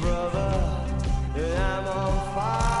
Brother, and I'm on fire.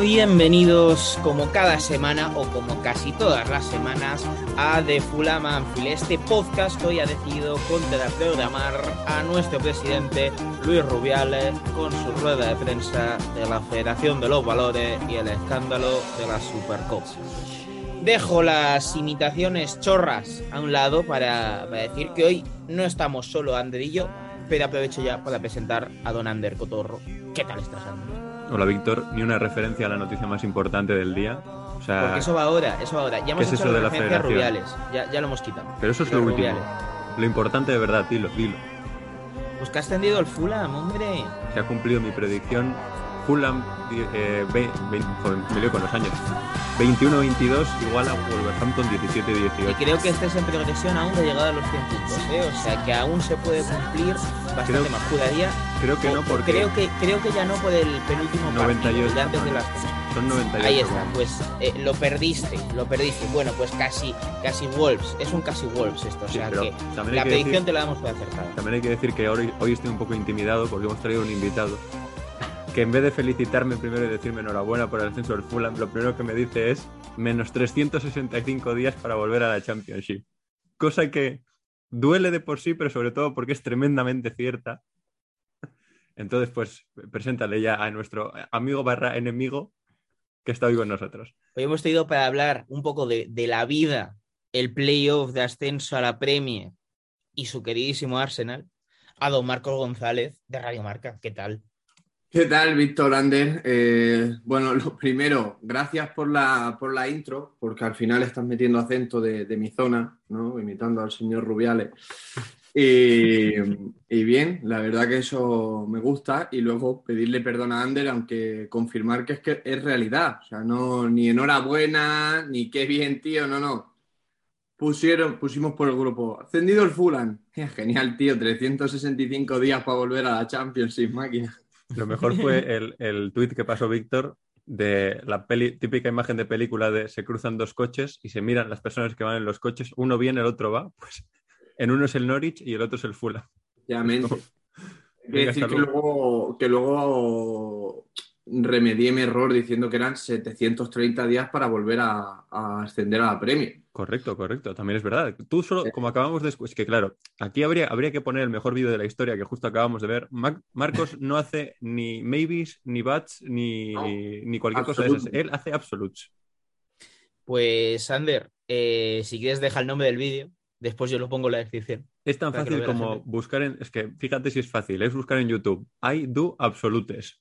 Bienvenidos como cada semana o como casi todas las semanas a The Fulham Anfield, este podcast hoy ha decidido contraprogramar a nuestro presidente Luis Rubiales con su rueda de prensa de la Federación de los Valores y el escándalo de la Supercopa. Dejo las imitaciones chorras a un lado para, decir que hoy no estamos solo Ander y yo, pero aprovecho ya para presentar a don Ander Cotorro. ¿Qué tal estás, Ander? Hola Víctor, ni una referencia a la noticia más importante del día. O sea, Porque eso va ahora, eso va ahora. Ya hemos es hecho eso de la referencia a federación? Rubiales, ya, ya lo hemos quitado. pero eso es lo último. Rubiales. Lo importante de verdad, dilo, dilo. Pues que ha extendido el Fulham, hombre. Se ha cumplido mi predicción. Fulham, eh, ve- ve- joder, me con los años. 21-22 igual a Wolverhampton Y 17-18. creo que estés en progresión aún de llegada a los 100 puntos, ¿eh? O sea que aún se puede cumplir bastante Creo- más. Juraría. Creo que o- no porque creo que creo que ya no por el penúltimo 98, partido, ya antes de no, las cosas. son 98. Ahí está, goles. pues eh, lo perdiste, lo perdiste. Bueno, pues casi, casi Wolves, es un casi Wolves esto, o Sí, sea pero que la que predicción decir- te la damos por acertada. También hay que decir que hoy, hoy estoy un poco intimidado porque hemos traído un invitado que en vez de felicitarme primero y decirme enhorabuena por el ascenso del Fulham, lo primero que me dice es menos 365 días para volver a la Championship. Cosa que duele de por sí, pero sobre todo porque es tremendamente cierta. Entonces, pues, preséntale ya a nuestro amigo barra enemigo que está hoy con nosotros. Hoy hemos tenido para hablar un poco de, de la vida, el playoff de ascenso a la Premier y su queridísimo Arsenal, a don Marcos González de Radio Marca. ¿Qué tal? ¿Qué tal, Víctor Ander? Eh, bueno, lo primero, gracias por la, por la intro, porque al final estás metiendo acento de, de mi zona, ¿no? Imitando al señor Rubiales. Y, bien, la verdad que eso me gusta. Y luego pedirle perdón a Ander, aunque confirmar que es que es realidad. O sea, no, ni enhorabuena, ni qué bien, tío, no, no. Pusieron, pusimos por el grupo, ascendido el Fulham. Genial, tío, 365 días para volver a la Championship, máquina. Lo mejor fue el, el tuit que pasó Víctor de la peli, típica imagen de película de se cruzan dos coches y se miran las personas que van en los coches, uno viene, el otro va, pues en uno es el Norwich y el otro es el Fulham. Hay que Venga, decir que luego, que luego remedié mi error diciendo que eran 730 días para volver a, a ascender a la Premier. Correcto, correcto, también es verdad. Tú solo, como acabamos de... Es que claro, aquí habría, habría que poner el mejor vídeo de la historia que justo acabamos de ver. Marcos no hace ni maybes, ni bats, ni, No, ni cualquier cosa de esas. Él hace absolutes. Pues, Ander, eh, si quieres deja el nombre del vídeo, después yo lo pongo en la descripción. Es tan fácil como buscar en... Es que fíjate si es fácil, es buscar en YouTube. I do absolutes.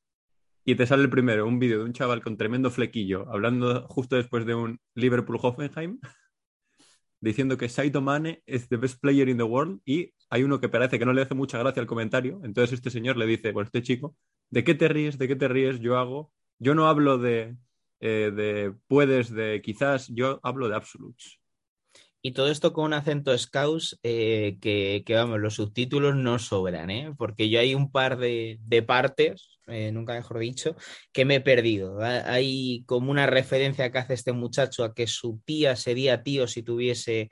Y te sale el primero, un vídeo de un chaval con tremendo flequillo, hablando justo después de un Liverpool-Hoffenheim, diciendo que Saito Mane es the best player in the world y hay uno que parece que no le hace mucha gracia al comentario. Entonces este señor le dice, bueno, este chico, ¿de qué te ríes? ¿De qué te ríes? Yo hago... Yo no hablo de, eh, de puedes, de quizás, yo hablo de absolutes. Y todo esto con un acento scouse eh, que, que, vamos, los subtítulos no sobran, ¿eh? Porque yo hay un par de, de partes, eh, nunca mejor dicho, que me he perdido. Ha- Hay como una referencia que hace este muchacho a que su tía sería tío si tuviese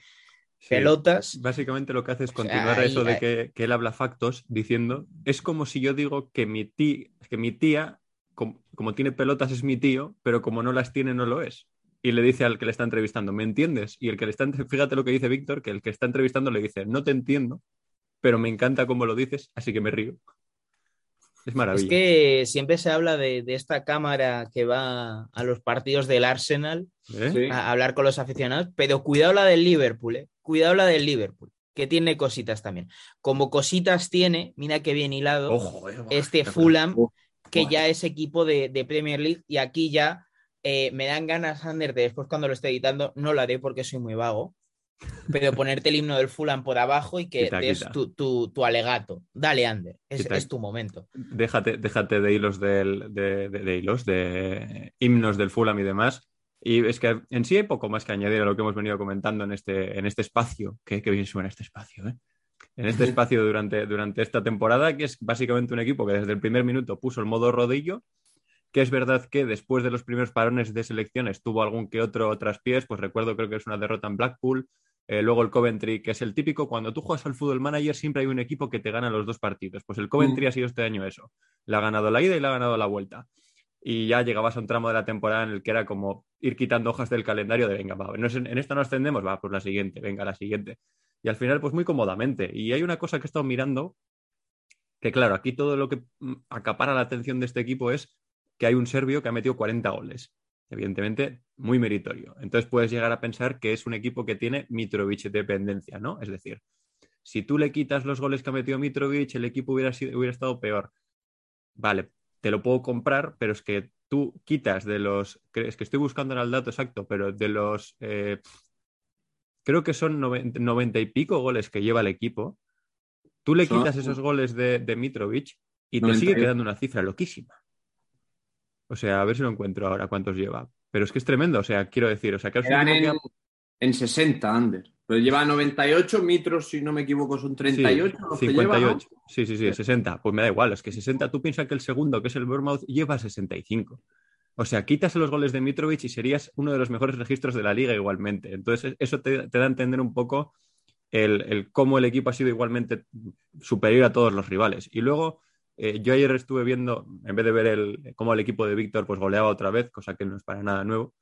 Sí. pelotas. Básicamente lo que hace es continuar ahí- eso de que, que él habla factos diciendo, es como si yo digo que mi, tí- que mi tía, como, como tiene pelotas es mi tío, pero como no las tiene no lo es. Y le dice al que le está entrevistando, ¿me entiendes? Y el que le está, fíjate lo que dice Víctor, que el que está entrevistando le dice, no te entiendo, pero me encanta cómo lo dices, así que me río. Es Es maravilla. que siempre se habla de, de esta cámara que va a los partidos del Arsenal ¿Eh? A hablar con los aficionados, pero cuidado la del Liverpool, ¿eh? Cuidado la del Liverpool. que tiene cositas también. Como cositas tiene, mira qué bien hilado, Ojo, eh, este. Fulham, Oh, que ya es equipo de, de Premier League, y aquí ya eh, me dan ganas, Ander, de después cuando lo esté editando, no lo haré porque soy muy vago, pero ponerte el himno del Fulham por abajo y que Quita, des quita. tu, tu- tu alegato. Dale, Ander, es, Quita. es tu momento. Déjate, déjate de hilos del- de, de- de hilos, de himnos del Fulham y demás. Y es que en sí hay poco más que añadir a lo que hemos venido comentando en este, en este espacio. Que, que bien suena este espacio, ¿eh? En este espacio durante, durante esta temporada, que es básicamente un equipo que desde el primer minuto puso el modo rodillo, que es verdad que después de los primeros parones de selecciones tuvo algún que otro traspiés, pues recuerdo creo que es una derrota en Blackpool, eh, luego el Coventry, que es el típico, cuando tú juegas al fútbol manager siempre hay un equipo que te gana los dos partidos. Pues el Coventry Mm. ha sido este año eso. Le ha ganado la ida y le ha ganado la vuelta. Y ya llegabas a un tramo de la temporada en el que era como ir quitando hojas del calendario de, venga, va, es- en esta no ascendemos, va, pues la siguiente, venga, la siguiente. Y al final, pues muy cómodamente. Y hay una cosa que he estado mirando, que claro, aquí todo lo que mm, acapara la atención de este equipo es que hay un serbio que ha metido 40 goles. Evidentemente, muy meritorio. Entonces puedes llegar a pensar que es un equipo que tiene Mitrovic dependencia, ¿no? Es decir, si tú le quitas los goles que ha metido Mitrovic, el equipo hubiera, sido, hubiera estado peor. Vale, te lo puedo comprar, pero es que tú quitas de los. Es que estoy buscando ahora el dato exacto, pero de los. eh, creo que son 90, 90 y pico goles que lleva el equipo. Tú le quitas esos goles de, de Mitrovic y te 98. sigue quedando una cifra loquísima. O sea, a ver si lo encuentro ahora cuántos lleva. Pero es que es tremendo, o sea, quiero decir, o sea, que equipo en, que en 60, Ander. Pero lleva 98 mitros, si no me equivoco, son 38 los que lleva, ¿no? 58. Sí, sí, sí, 60. Pues me da igual, es que 60, tú piensas que el segundo, que es el Bournemouth, lleva 65. O sea, quitas los goles de Mitrovic y serías uno de los mejores registros de la liga igualmente. Entonces, eso te, te da a entender un poco el, el cómo el equipo ha sido igualmente superior a todos los rivales. Y luego, eh, yo ayer estuve viendo, en vez de ver el, cómo el equipo de Víctor pues goleaba otra vez, cosa que no es para nada nuevo,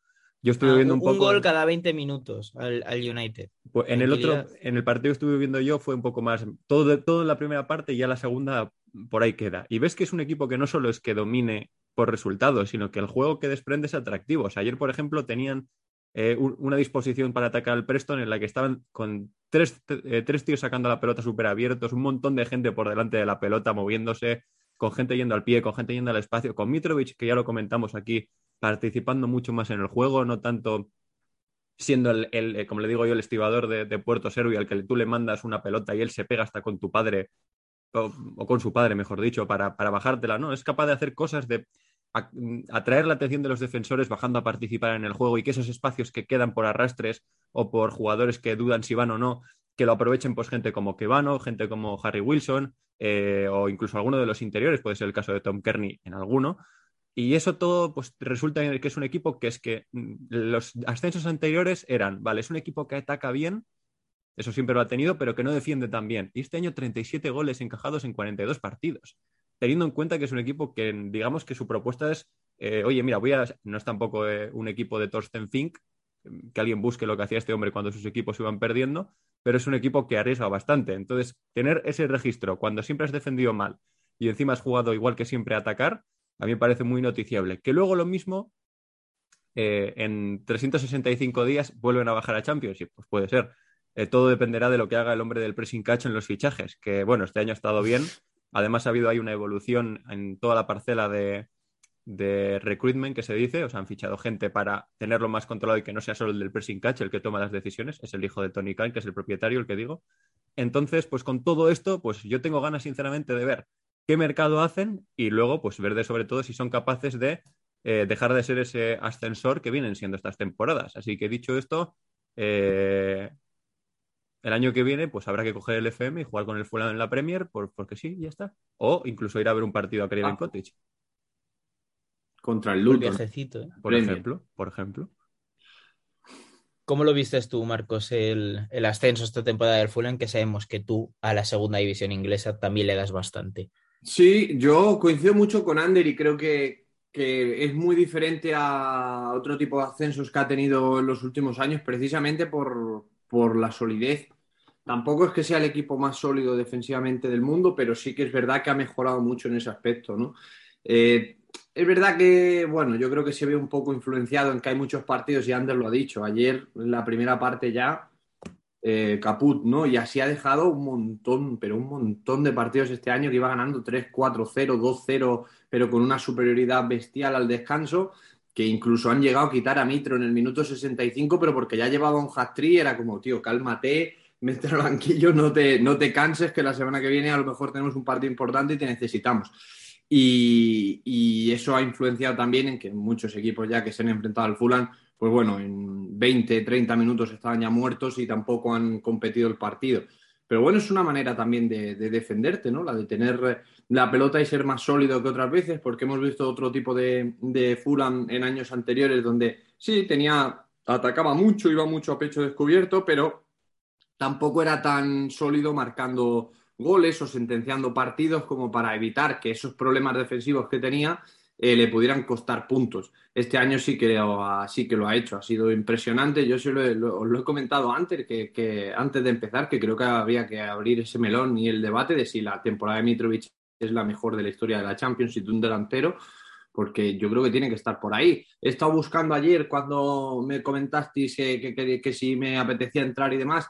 yo estuve Ah, viendo un, un poco... gol cada 20 minutos al, al United. Pues en el otro, en el partido que estuve viendo yo fue un poco más, todo, de- todo en la primera parte y ya la segunda por ahí queda. Y ves que es un equipo que no solo es que domine por resultados, sino que el juego que desprende es atractivo. O sea, ayer, por ejemplo, tenían eh, un- una disposición para atacar al Preston en la que estaban con tres, eh, tres tíos sacando la pelota súper abiertos, un montón de gente por delante de la pelota moviéndose, con gente yendo al pie, con gente yendo al espacio, con Mitrovic, que ya lo comentamos aquí, participando mucho más en el juego, no tanto siendo el, eh, como le digo yo, el estibador de, de Puerto Serbio al que tú le mandas una pelota y él se pega hasta con tu padre, o, con su padre, mejor dicho, para, para bajártela, ¿no? Es capaz de hacer cosas de atraer la atención de los defensores bajando a participar en el juego y que esos espacios que quedan por arrastres o por jugadores que dudan si van o no, que lo aprovechen pues gente como Kevano, gente como Harry Wilson eh, o incluso alguno de los interiores, puede ser el caso de Tom Kearney en alguno. Y eso todo pues resulta que es un equipo que es que mm, los ascensos anteriores eran, vale, es un equipo que ataca bien, eso siempre lo ha tenido, pero que no defiende tan bien. Y este año 37 goles encajados en 42 partidos, teniendo en cuenta que es un equipo que digamos que su propuesta es, eh, oye, mira, voy a, no es tampoco eh, un equipo de Torsten Fink, que alguien busque lo que hacía este hombre cuando sus equipos iban perdiendo, pero es un equipo que arriesga bastante. Entonces, tener ese registro cuando siempre has defendido mal y encima has jugado igual que siempre a atacar, a mí me parece muy noticiable. Que luego lo mismo, eh, en 365 días vuelven a bajar a Championship, pues puede ser. Eh, todo dependerá de lo que haga el hombre del pressing catch en los fichajes, que bueno, este año ha estado bien. Además ha habido ahí una evolución en toda la parcela de, recruitment que se dice, o sea, han fichado gente para tenerlo más controlado y que no sea solo el del pressing catch el que toma las decisiones, es el hijo de Tony Khan, que es el propietario, el que digo. Entonces, pues con todo esto, pues yo tengo ganas sinceramente de ver qué mercado hacen y luego, pues ver de sobre todo si son capaces de eh, dejar de ser ese ascensor que vienen siendo estas temporadas. Así que dicho esto, eh, el año que viene, pues habrá que coger el FM y jugar con el Fulham en la Premier, por, porque sí, ya está. O incluso ir a ver un partido a Craven Ah. Cottage, Contra el Luton. ¿eh? por Premier. ejemplo. Por ejemplo. ¿Cómo lo vistes tú, Marcos, el, el ascenso esta temporada del Fulham? Que sabemos que tú a la segunda división inglesa también le das bastante. Sí, yo coincido mucho con Ander y creo que, que es muy diferente a otro tipo de ascensos que ha tenido en los últimos años, precisamente por, por la solidez. Tampoco es que sea el equipo más sólido defensivamente del mundo, pero sí que es verdad que ha mejorado mucho en ese aspecto, ¿no? Eh, es verdad que, bueno, yo creo que se ve un poco influenciado en que hay muchos partidos y Ander lo ha dicho. Ayer, la primera parte ya, eh, Caput, ¿no? Y así ha dejado un montón, pero un montón de partidos este año que iba ganando 3, 4, 0, 2, 0, pero con una superioridad bestial al descanso, que incluso han llegado a quitar a Mitro en el minuto 65, pero porque ya llevaba un hat-trick, era como, tío, cálmate, mete al banquillo, no te, no te canses, que la semana que viene a lo mejor tenemos un partido importante y te necesitamos. Y, y eso ha influenciado también en que muchos equipos ya que se han enfrentado al Fulham pues bueno, en 20, 30 minutos estaban ya muertos y tampoco han competido el partido. Pero bueno, es una manera también de, de defenderte, ¿no? La de tener la pelota y ser más sólido que otras veces, porque hemos visto otro tipo de, de Fulham en años anteriores donde sí, tenía, atacaba mucho, iba mucho a pecho descubierto, pero tampoco era tan sólido marcando goles o sentenciando partidos como para evitar que esos problemas defensivos que tenía eh, le pudieran costar puntos. Este año sí que, lo, sí que lo ha hecho, ha sido impresionante. Yo sí lo, he- lo- he comentado antes, que, antes de empezar, que creo que había que abrir ese melón y el debate de si la temporada de Mitrovic es la mejor de la historia de la Champions y de un delantero, porque yo creo que tiene que estar por ahí. He estado buscando ayer cuando me comentasteis que, que- que- que si me apetecía entrar y demás.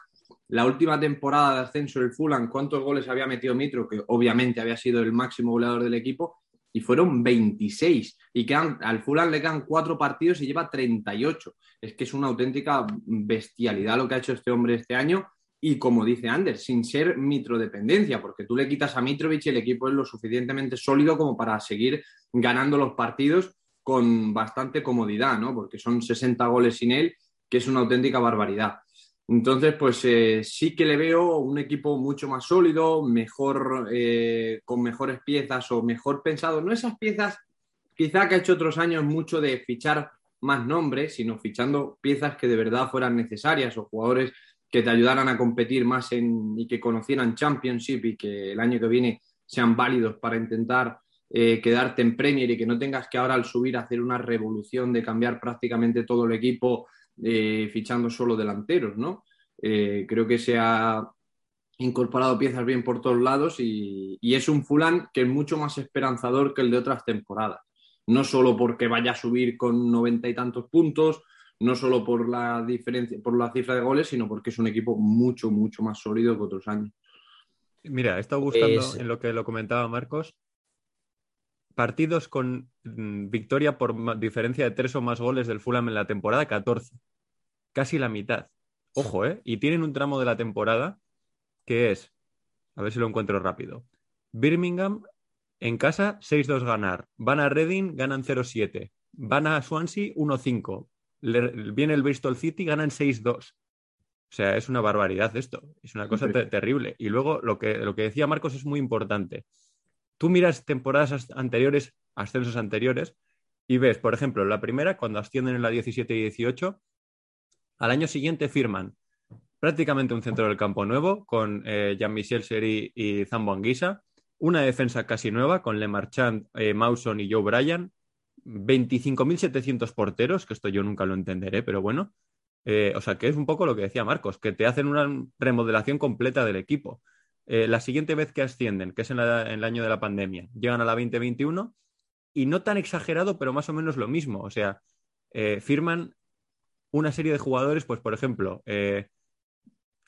La última temporada de ascenso del Fulham, ¿cuántos goles había metido Mitro? Que obviamente había sido el máximo goleador del equipo y fueron 26. Y quedan, al Fulham le quedan cuatro partidos y lleva 38. Es que es una auténtica bestialidad lo que ha hecho este hombre este año. Y como dice Anders, sin ser mitrodependencia, porque tú le quitas a Mitrovic y el equipo es lo suficientemente sólido como para seguir ganando los partidos con bastante comodidad, ¿no? Porque son 60 goles sin él, que es una auténtica barbaridad. Entonces, pues eh, sí que le veo un equipo mucho más sólido, mejor, eh, con mejores piezas o mejor pensado. No esas piezas, quizá que ha hecho otros años mucho de fichar más nombres, sino fichando piezas que de verdad fueran necesarias o jugadores que te ayudaran a competir más en, y que conocieran Championship y que el año que viene sean válidos para intentar eh, quedarte en Premier y que no tengas que ahora al subir hacer una revolución de cambiar prácticamente todo el equipo eh, fichando solo delanteros, ¿no? Eh, creo que se ha incorporado piezas bien por todos lados y, y es un Fulham que es mucho más esperanzador que el de otras temporadas. No solo porque vaya a subir con noventa y tantos puntos, no solo por la diferencia, por la cifra de goles, sino porque es un equipo mucho, mucho más sólido que otros años. Mira, he estado buscando Es- en lo que lo comentaba Marcos. Partidos con mm, victoria por diferencia de tres o más goles del Fulham en la temporada, 14. Casi la mitad. Ojo, ¿eh? Y tienen un tramo de la temporada que es, a ver si lo encuentro rápido. Birmingham en casa 6-2 ganar. Van a Reading, ganan 0-7. Van a Swansea 1-5. Le- Viene el Bristol City, ganan 6-2. O sea, es una barbaridad esto. Es una cosa te- terrible. Y luego lo que, lo que decía Marcos es muy importante. Tú miras temporadas as- anteriores, ascensos anteriores, y ves, por ejemplo, la primera, cuando ascienden en la 17 y 18, al año siguiente firman prácticamente un centro del campo nuevo con eh, Jean-Michel Seri y Zambo Anguissa, una defensa casi nueva con Le Marchand, eh, Mawson y Joe Bryan, 25.700 porteros, que esto yo nunca lo entenderé, pero bueno. Eh, o sea, que es un poco lo que decía Marcos, que te hacen una remodelación completa del equipo. Eh, la siguiente vez que ascienden, que es en, el año de la pandemia, llegan a la 2021 y no tan exagerado, pero más o menos lo mismo. O sea, eh, firman una serie de jugadores, pues por ejemplo, eh,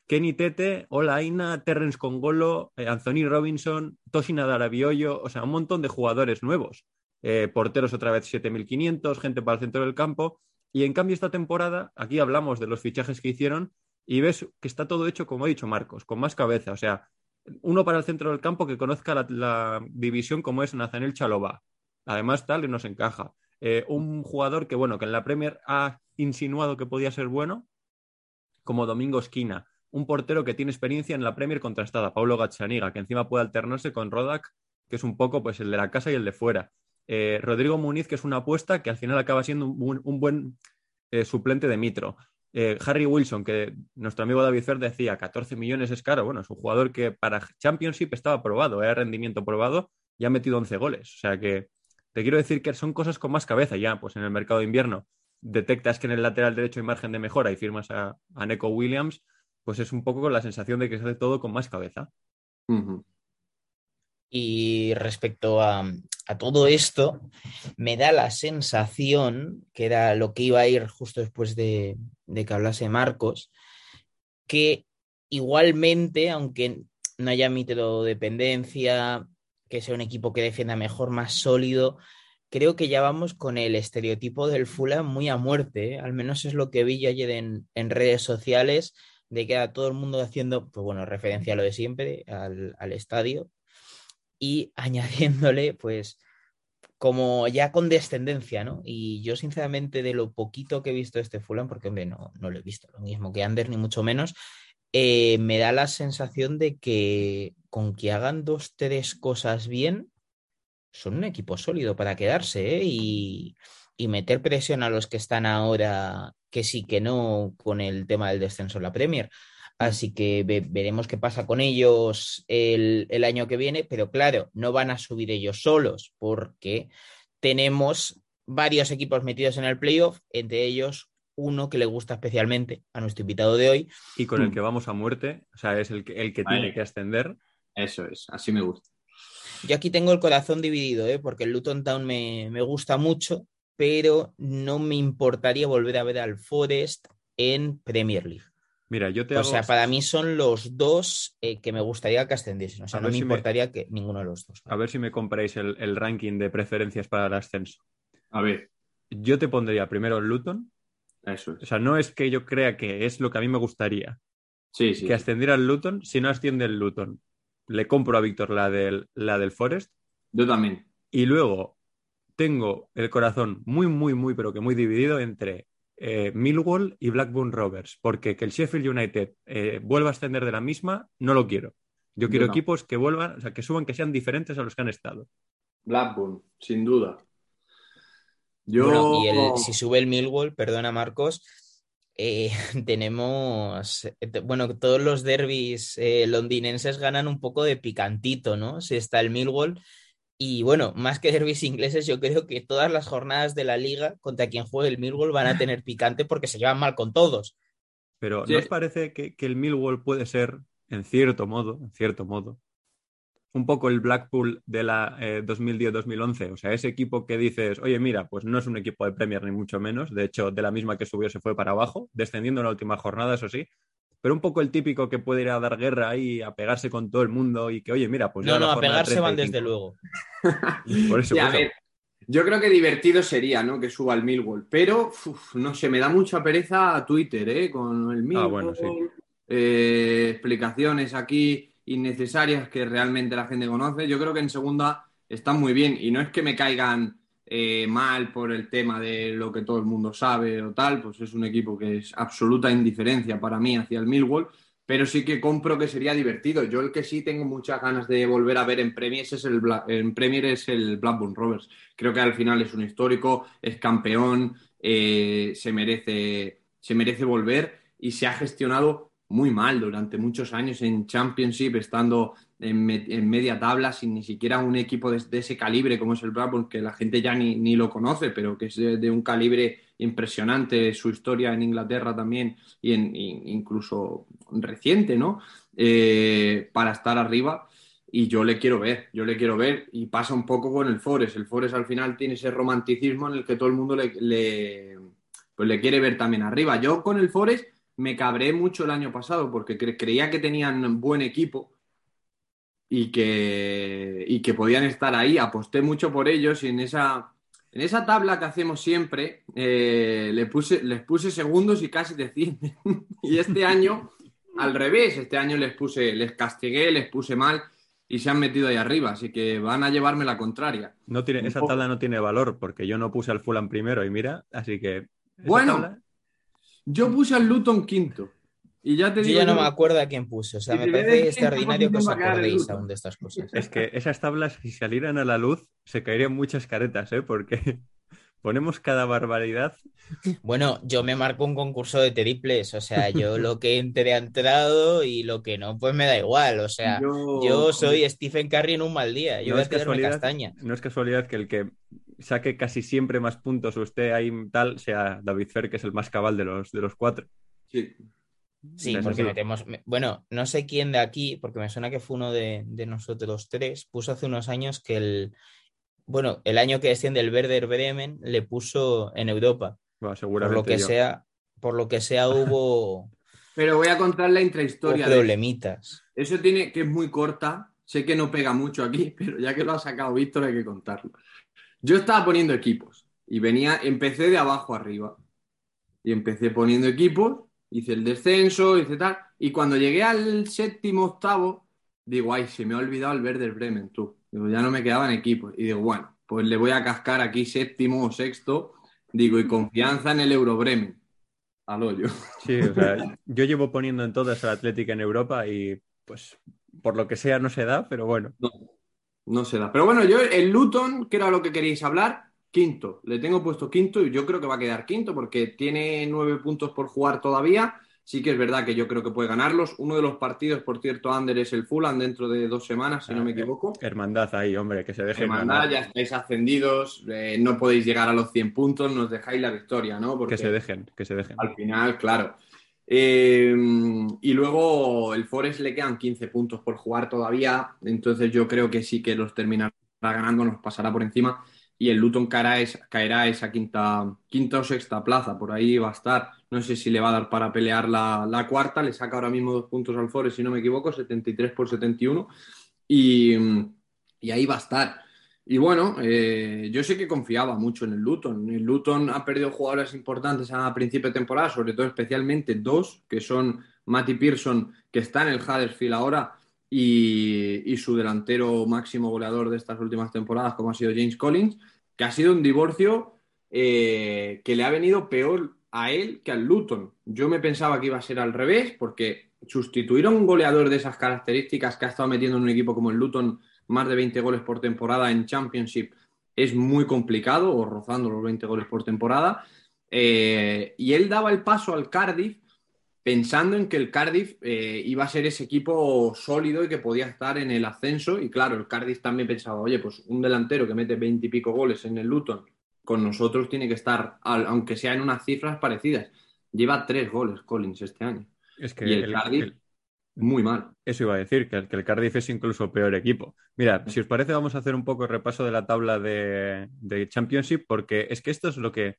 Kenny Tete, Olaina, Terrence Congolo, Anthony Robinson, Toshina Darabioyo, o sea, un montón de jugadores nuevos. Porteros otra vez 7.500, gente para el centro del campo. Y en cambio esta temporada, aquí hablamos de los fichajes que hicieron y ves que está todo hecho, como ha dicho Marcos, con más cabeza. O sea, uno para el centro del campo que conozca la, división como es Nathaniel Chalobah. Además, tal, y nos encaja. Eh, un jugador que, bueno, que en la Premier ha insinuado que podía ser bueno, como Domingo Esquina. Un portero que tiene experiencia en la Premier contrastada, Paulo Gazzaniga, que encima puede alternarse con Rodak, que es un poco pues el de la casa y el de fuera. Eh, Rodrigo Muniz, que es una apuesta que al final acaba siendo un, buen- un buen eh, suplente de Mitro. Eh, Harry Wilson, que nuestro amigo David Fer decía 14 millones es caro. Bueno, es un jugador que para Championship estaba probado, era rendimiento probado y ha metido 11 goles. O sea que te quiero decir que son cosas con más cabeza ya, pues en el mercado de invierno detectas que en el lateral derecho hay margen de mejora y firmas a, a Neko Williams, pues es un poco con la sensación de que se hace todo con más cabeza. Y respecto a, a todo esto, me da la sensación, que era lo que iba a ir justo después de, de que hablase Marcos, que igualmente, aunque no haya dependencia, que sea un equipo que defienda mejor, más sólido, creo que ya vamos con el estereotipo del Fulham muy a muerte. ¿eh? Al menos es lo que vi ayer en, en, redes sociales, de que a todo el mundo haciendo, pues bueno, referencia a lo de siempre, al, al estadio, y añadiéndole, pues, como ya con descendencia, ¿no? Y yo, sinceramente, de lo poquito que he visto este Fulham, porque, hombre, no, no lo he visto lo mismo que Ander, ni mucho menos, eh, me da la sensación de que con que hagan dos, tres cosas bien, son un equipo sólido para quedarse ¿eh? y, y, meter presión a los que están ahora, que sí que no, con el tema del descenso en la Premier. Así que ve, veremos qué pasa con ellos el, el, año que viene, pero claro, no van a subir ellos solos porque tenemos varios equipos metidos en el playoff, entre ellos uno que le gusta especialmente a nuestro invitado de hoy. Y con el que vamos a muerte, o sea, es el que, el que vale. tiene que ascender. Eso es, así me gusta. Yo aquí tengo el corazón dividido, ¿eh? porque el Luton Town me, me, gusta mucho, pero no me importaría volver a ver al Forest en Premier League. Mira, yo te o hago... sea, para mí son los dos eh, que me gustaría que ascendiesen. O sea, no me si importaría me... que ninguno de los dos. A ver si me compráis el, el, ranking de preferencias para el ascenso. A ver. Yo te pondría primero el Luton. Eso es. O sea, no es que yo crea que es lo que a mí me gustaría. Sí, sí. Que ascendiera el Luton. Si no asciende el Luton, le compro a Víctor la del, la del Forest. Yo también. Y luego tengo el corazón muy, muy, muy, pero que muy dividido entre eh, Millwall y Blackburn Rovers, porque que el Sheffield United eh, vuelva a ascender de la misma, no lo quiero. Yo quiero Yo no. equipos que vuelvan, o sea, que suban, que sean diferentes a los que han estado. Blackburn, sin duda. Yo... Bueno, y el, si sube el Millwall, perdona Marcos, eh, tenemos, bueno, todos los derbis eh, londinenses ganan un poco de picantito, ¿no? Si está el Millwall. Y bueno, más que derbis ingleses, yo creo que todas las jornadas de la liga contra quien juegue el Millwall van a tener picante porque se llevan mal con todos. Pero sí. ¿no os parece que, que, el Millwall puede ser, en cierto modo, en cierto modo, un poco el Blackpool de la eh, 2010-2011? O sea, ese equipo que dices, oye, mira, pues no es un equipo de Premier ni mucho menos. De hecho, de la misma que subió se fue para abajo, descendiendo en la última jornada, eso sí pero un poco el típico que puede ir a dar guerra ahí, a pegarse con todo el mundo y que, oye, mira, pues... No, no, a pegarse 35. van desde luego. Por eso, eso. Ver, yo creo que divertido sería, ¿no? Que suba el Millwall, pero, uf, no sé, me da mucha pereza a Twitter, ¿eh? Con el Millwall, ah, bueno, sí. eh, explicaciones aquí innecesarias que realmente la gente conoce. Yo creo que en segunda están muy bien y no es que me caigan eh, mal por el tema de lo que todo el mundo sabe o tal, pues es un equipo que es absoluta indiferencia para mí hacia el Millwall, pero sí que compro que sería divertido. Yo el que sí tengo muchas ganas de volver a ver en Premier es el, en Premier es el Blackburn Rovers. Creo que al final es un histórico, es campeón, eh, se, merece, se merece volver y se ha gestionado muy mal durante muchos años en Championship, estando en, me en, media tabla sin ni siquiera un equipo de, ese calibre como es el Blackburn, que la gente ya ni, ni lo conoce, pero que es de, un calibre impresionante, su historia en Inglaterra también, y, en, incluso reciente, ¿no? Eh, para estar arriba. Y yo le quiero ver, yo le quiero ver. Y pasa un poco con el Forest. El Forest al final tiene ese romanticismo en el que todo el mundo le, le, pues le quiere ver también arriba. Yo con el Forest me cabré mucho el año pasado porque cre creía que tenían buen equipo y que, y que podían estar ahí. Aposté mucho por ellos y en esa, en esa tabla que hacemos siempre eh, le puse, les puse segundos y casi descienden. y este año, al revés, este año les puse, les castigué, les puse mal y se han metido ahí arriba, así que van a llevarme la contraria. No tiene, esa tabla no tiene valor porque yo no puse al Fulham primero y mira, así que... Bueno, tabla... yo puse al Luton quinto. Y ya te yo digo, ya no me acuerdo a quién puse. O sea, me parece extraordinario que os acordéis aún de estas cosas. Es que esas tablas, si salieran a la luz, se caerían muchas caretas, ¿eh? Porque ponemos cada barbaridad. Bueno, yo me marco un concurso de triples, o sea, yo lo que entre ha entrado y lo que no, pues me da igual, o sea, yo, yo soy Stephen Curry en un mal día, yo no voy es a tener castaña. No es casualidad que el que saque casi siempre más puntos o esté ahí tal sea David Fer, que es el más cabal de los, de los cuatro. Sí. Sí, porque metemos. Bueno, no sé quién de aquí, porque me suena que fue uno de, de, nosotros tres, puso hace unos años que el. Bueno, el año que desciende el Werder Bremen le puso en Europa. Bueno, seguramente por lo que yo. sea, por lo que sea hubo Pero voy a contar la intrahistoria. de- problemitas. Eso tiene que es muy corta. Sé que no pega mucho aquí, pero ya que lo ha sacado Víctor hay que contarlo. Yo estaba poniendo equipos y venía, empecé de abajo arriba. Y empecé poniendo equipos, hice el descenso, hice tal. Y cuando llegué al séptimo, octavo, digo, ay, se me ha olvidado el Werder Bremen, tú. Digo, ya no me quedaban equipos. Y digo, bueno, pues le voy a cascar aquí séptimo o sexto. Digo, y confianza en el Euro Bremen. Al hoyo. Sí, o sea, yo llevo poniendo en todas el Atlético en Europa y pues por lo que sea no se da, pero bueno. No, no se da. Pero bueno, yo el Luton, que era lo que queríais hablar, quinto. Le tengo puesto quinto y yo creo que va a quedar quinto porque tiene nueve puntos por jugar todavía. Sí que es verdad que yo creo que puede ganarlos. Uno de los partidos, por cierto, Ander es el Fulham dentro de dos semanas, si no me equivoco. Hermandad ahí, hombre, que se deje Hermandad, mandar. ya estáis ascendidos, eh, no podéis llegar a los 100 puntos, nos dejáis la victoria, ¿no? Porque Que se dejen, que se dejen. al final, claro. Eh, y luego el Forest le quedan 15 puntos por jugar todavía, entonces yo creo que sí que los terminará ganando, nos pasará por encima y el Luton caerá, es- caerá esa quinta, quinta o sexta plaza, por ahí va a estar. No sé si le va a dar para pelear la, la cuarta, le saca ahora mismo dos puntos al Forest, si no me equivoco, 73 por 71 y, y ahí va a estar. Y bueno, eh, yo sé que confiaba mucho en el Luton. El Luton ha perdido jugadores importantes a principio de temporada, sobre todo especialmente dos, que son Matty Pearson, que está en el Huddersfield ahora, y, su delantero máximo goleador de estas últimas temporadas, como ha sido James Collins, que ha sido un divorcio eh, que le ha venido peor a él que al Luton. Yo me pensaba que iba a ser al revés, porque sustituir a un goleador de esas características que ha estado metiendo en un equipo como el Luton más de 20 goles por temporada en Championship es muy complicado, o rozando los 20 goles por temporada. Eh, y él daba el paso al Cardiff pensando en que el Cardiff eh, iba a ser ese equipo sólido y que podía estar en el ascenso. Y claro, el Cardiff también pensaba, oye, pues un delantero que mete 20 y pico goles en el Luton, con nosotros tiene que estar, aunque sea en unas cifras parecidas. Lleva tres goles Collins este año. Es que Y el el- Cardiff, el- muy mal. Eso iba a decir, que el, que el Cardiff es incluso peor equipo. Mira, si os parece, vamos a hacer un poco el repaso de la tabla de, de Championship, porque es que esto es lo que.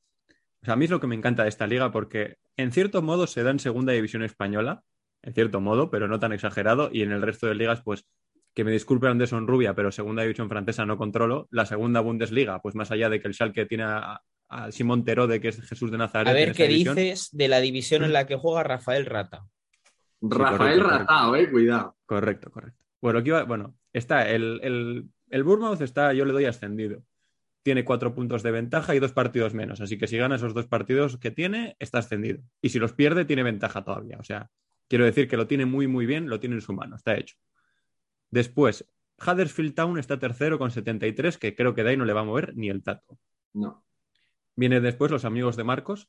O sea, a mí es lo que me encanta de esta liga, porque en cierto modo se da en segunda división española, en cierto modo, pero no tan exagerado, y en el resto de ligas, pues, que me disculpe Anderson Rubia, pero segunda división francesa no controlo. La segunda Bundesliga, pues más allá de que el Schalke tiene a, a Simón Terode, que es Jesús de Nazaret. A ver qué división. dices de la división en la que juega Rafael Rata. Rafael correcto, correcto. Ratao, eh, cuidado. Correcto, correcto. Bueno, aquí va- bueno, está el, el, el Bournemouth está, yo le doy ascendido. Tiene cuatro puntos de ventaja y dos partidos menos. Así que si gana esos dos partidos que tiene, está ascendido. Y si los pierde, tiene ventaja todavía. O sea, quiero decir que lo tiene muy, muy bien, lo tiene en su mano, está hecho. Después, Huddersfield Town está tercero con 73, que creo que de ahí no le va a mover ni el tato. No. Viene después los amigos de Marcos,